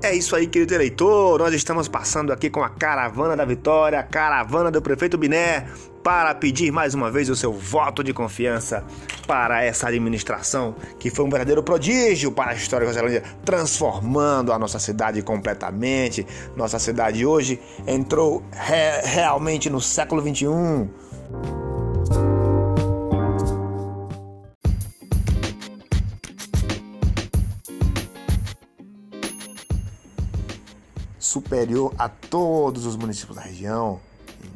É isso aí, querido eleitor. Nós estamos passando aqui com a caravana da vitória, a caravana do prefeito Biné, para pedir mais uma vez o seu voto de confiança para essa administração que foi um verdadeiro prodígio para a história da Rosalândia, transformando a nossa cidade completamente. Nossa cidade hoje entrou re realmente no século 21. Superior a todos os municípios da região.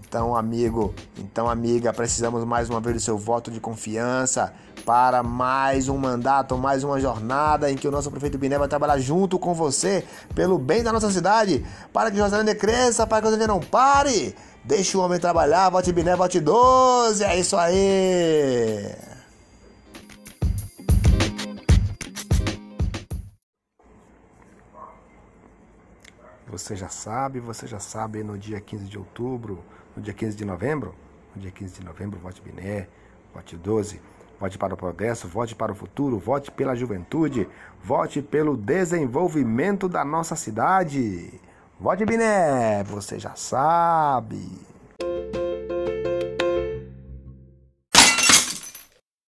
Então, amigo, então amiga, precisamos mais uma vez do seu voto de confiança para mais um mandato, mais uma jornada em que o nosso prefeito Biné vai trabalhar junto com você pelo bem da nossa cidade, para que Joselândia cresça, para que Joselândia não pare. Deixe o homem trabalhar, vote Biné, vote 12, é isso aí. Você já sabe, você já sabe, no dia 15 de outubro, no dia 15 de novembro, no dia 15 de novembro, vote Biné, vote 12, vote para o progresso, vote para o futuro, vote pela juventude, vote pelo desenvolvimento da nossa cidade. Vote Biné, você já sabe.